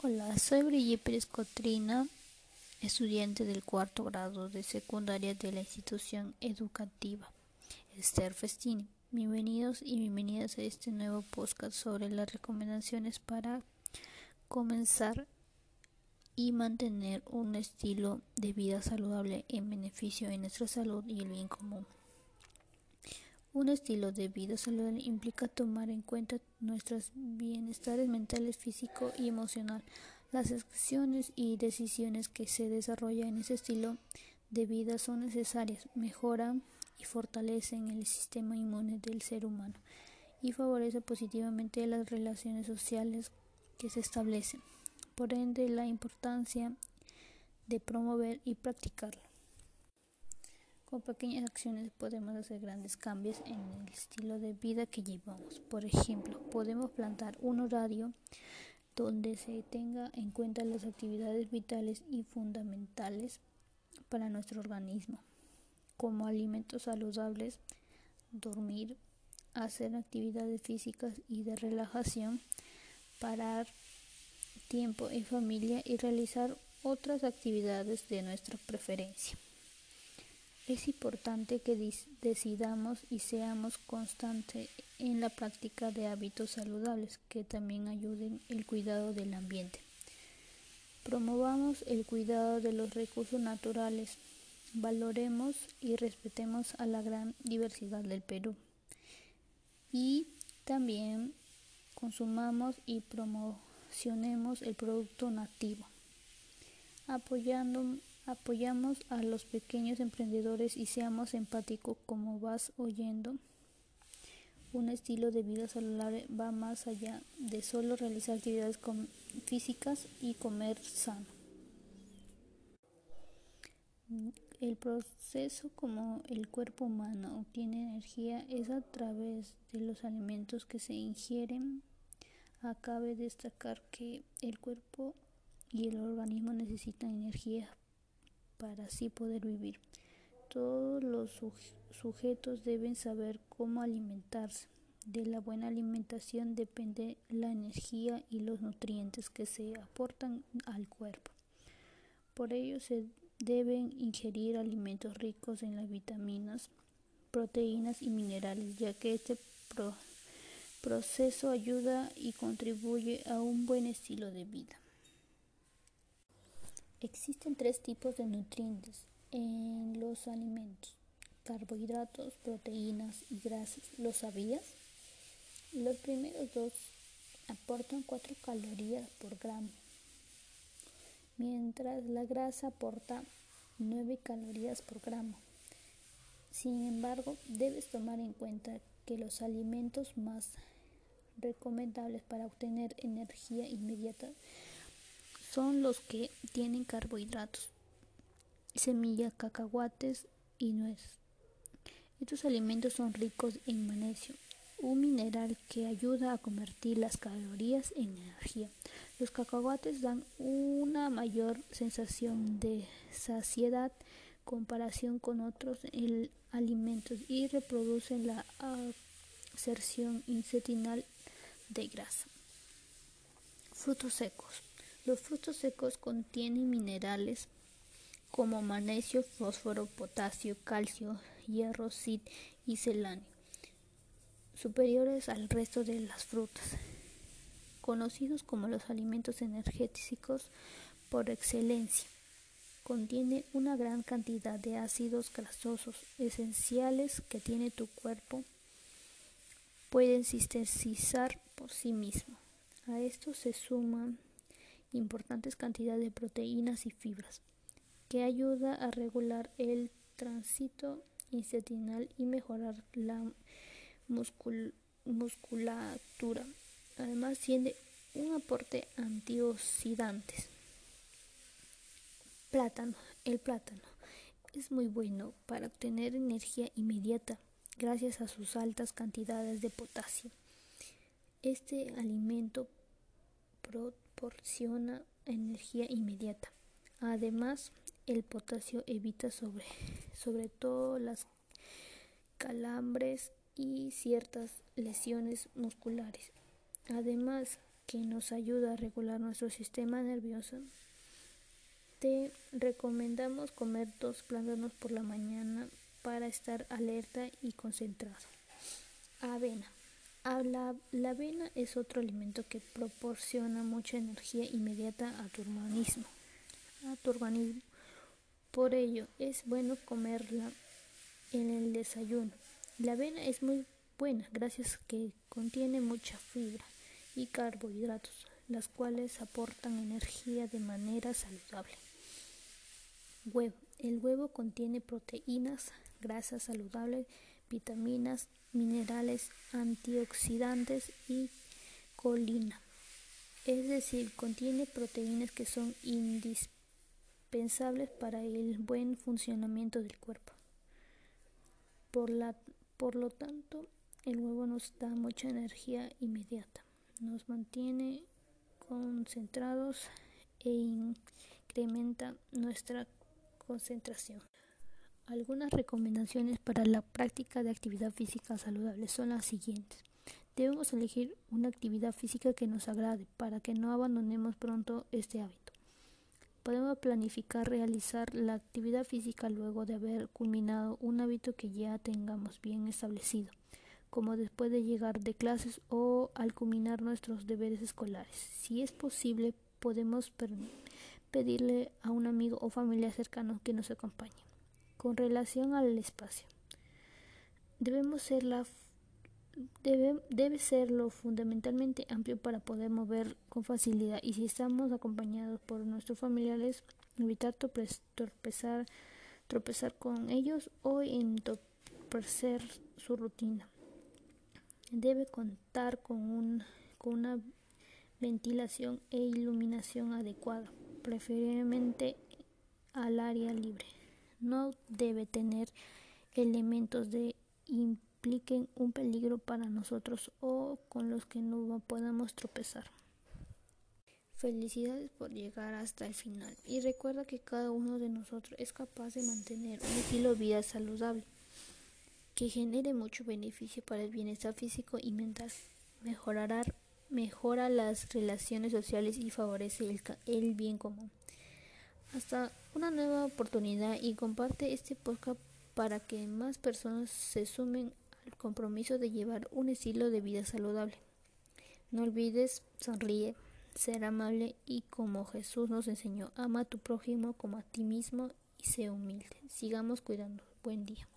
Hola, soy Brigitte Pérez Cotrina, estudiante del cuarto grado de secundaria de la institución educativa Esther Festini. Bienvenidos y bienvenidas a este nuevo podcast sobre las recomendaciones para comenzar y mantener un estilo de vida saludable en beneficio de nuestra salud y el bien común. Un estilo de vida saludable implica tomar en cuenta nuestros bienestares mentales, físico y emocional. Las acciones y decisiones que se desarrollan en ese estilo de vida son necesarias, mejoran y fortalecen el sistema inmune del ser humano y favorecen positivamente las relaciones sociales que se establecen. Por ende, la importancia de promover y practicarlo. Con pequeñas acciones podemos hacer grandes cambios en el estilo de vida que llevamos. Por ejemplo, podemos plantar un horario donde se tenga en cuenta las actividades vitales y fundamentales para nuestro organismo, como alimentos saludables, dormir, hacer actividades físicas y de relajación, parar tiempo en familia y realizar otras actividades de nuestra preferencia. Es importante que decidamos y seamos constantes en la práctica de hábitos saludables que también ayuden el cuidado del ambiente. Promovamos el cuidado de los recursos naturales, valoremos y respetemos a la gran diversidad del Perú y también consumamos y promocionemos el producto nativo, apoyando Apoyamos a los pequeños emprendedores y seamos empáticos como vas oyendo. Un estilo de vida saludable va más allá de solo realizar actividades físicas y comer sano. El proceso como el cuerpo humano obtiene energía es a través de los alimentos que se ingieren. Acabe destacar que el cuerpo y el organismo necesitan energía para así poder vivir. Todos los sujetos deben saber cómo alimentarse. De la buena alimentación depende la energía y los nutrientes que se aportan al cuerpo. Por ello se deben ingerir alimentos ricos en las vitaminas, proteínas y minerales, ya que este proceso ayuda y contribuye a un buen estilo de vida. Existen tres tipos de nutrientes en los alimentos, carbohidratos, proteínas y grasas. ¿Lo sabías? Los primeros dos aportan 4 calorías por gramo, mientras la grasa aporta 9 calorías por gramo. Sin embargo, debes tomar en cuenta que los alimentos más recomendables para obtener energía inmediata son los que tienen carbohidratos, semillas, cacahuates y nueces. Estos alimentos son ricos en magnesio, un mineral que ayuda a convertir las calorías en energía. Los cacahuates dan una mayor sensación de saciedad comparación con otros alimentos y reproducen la absorción intestinal de grasa. Frutos secos. Los frutos secos contienen minerales como magnesio, fósforo, potasio, calcio, hierro, zinc y selenio, superiores al resto de las frutas, conocidos como los alimentos energéticos por excelencia. Contiene una gran cantidad de ácidos grasosos esenciales que tiene tu cuerpo pueden sintetizar por sí mismo. A esto se suman importantes cantidades de proteínas y fibras, que ayuda a regular el tránsito intestinal y mejorar la musculatura. Además tiene un aporte antioxidantes. Plátano. El plátano es muy bueno para obtener energía inmediata gracias a sus altas cantidades de potasio. Este alimento proporciona energía inmediata. Además, el potasio evita sobre, sobre todo las calambres y ciertas lesiones musculares. Además, que nos ayuda a regular nuestro sistema nervioso. Te recomendamos comer dos plátanos por la mañana para estar alerta y concentrado. Avena. La, la, avena es otro alimento que proporciona mucha energía inmediata a tu organismo. A tu organismo. Por ello, es bueno comerla en el desayuno. La avena es muy buena gracias a que contiene mucha fibra y carbohidratos, las cuales aportan energía de manera saludable. Huevo. El huevo contiene proteínas, grasas saludables, vitaminas, minerales, antioxidantes y colina. Es decir, contiene proteínas que son indispensables para el buen funcionamiento del cuerpo. Por, la, por lo tanto, el huevo nos da mucha energía inmediata, nos mantiene concentrados e incrementa nuestra concentración. Algunas recomendaciones para la práctica de actividad física saludable son las siguientes. Debemos elegir una actividad física que nos agrade para que no abandonemos pronto este hábito. Podemos planificar realizar la actividad física luego de haber culminado un hábito que ya tengamos bien establecido, como después de llegar de clases o al culminar nuestros deberes escolares. Si es posible, podemos pedirle a un amigo o familia cercano que nos acompañe. Con relación al espacio, debemos ser la, debe, debe serlo fundamentalmente amplio para poder mover con facilidad. Y si estamos acompañados por nuestros familiares, evitar tropezar, tropezar con ellos o entorpecer su rutina. Debe contar con, un, con una ventilación e iluminación adecuada, preferiblemente al área libre no debe tener elementos que impliquen un peligro para nosotros o con los que no podamos tropezar. Felicidades por llegar hasta el final y recuerda que cada uno de nosotros es capaz de mantener un estilo de vida saludable que genere mucho beneficio para el bienestar físico y mental, mejorará, mejora las relaciones sociales y favorece el bien común. Hasta una nueva oportunidad y comparte este podcast para que más personas se sumen al compromiso de llevar un estilo de vida saludable. No olvides sonríe, ser amable y como Jesús nos enseñó, ama a tu prójimo como a ti mismo y sé humilde. Sigamos cuidando. Buen día.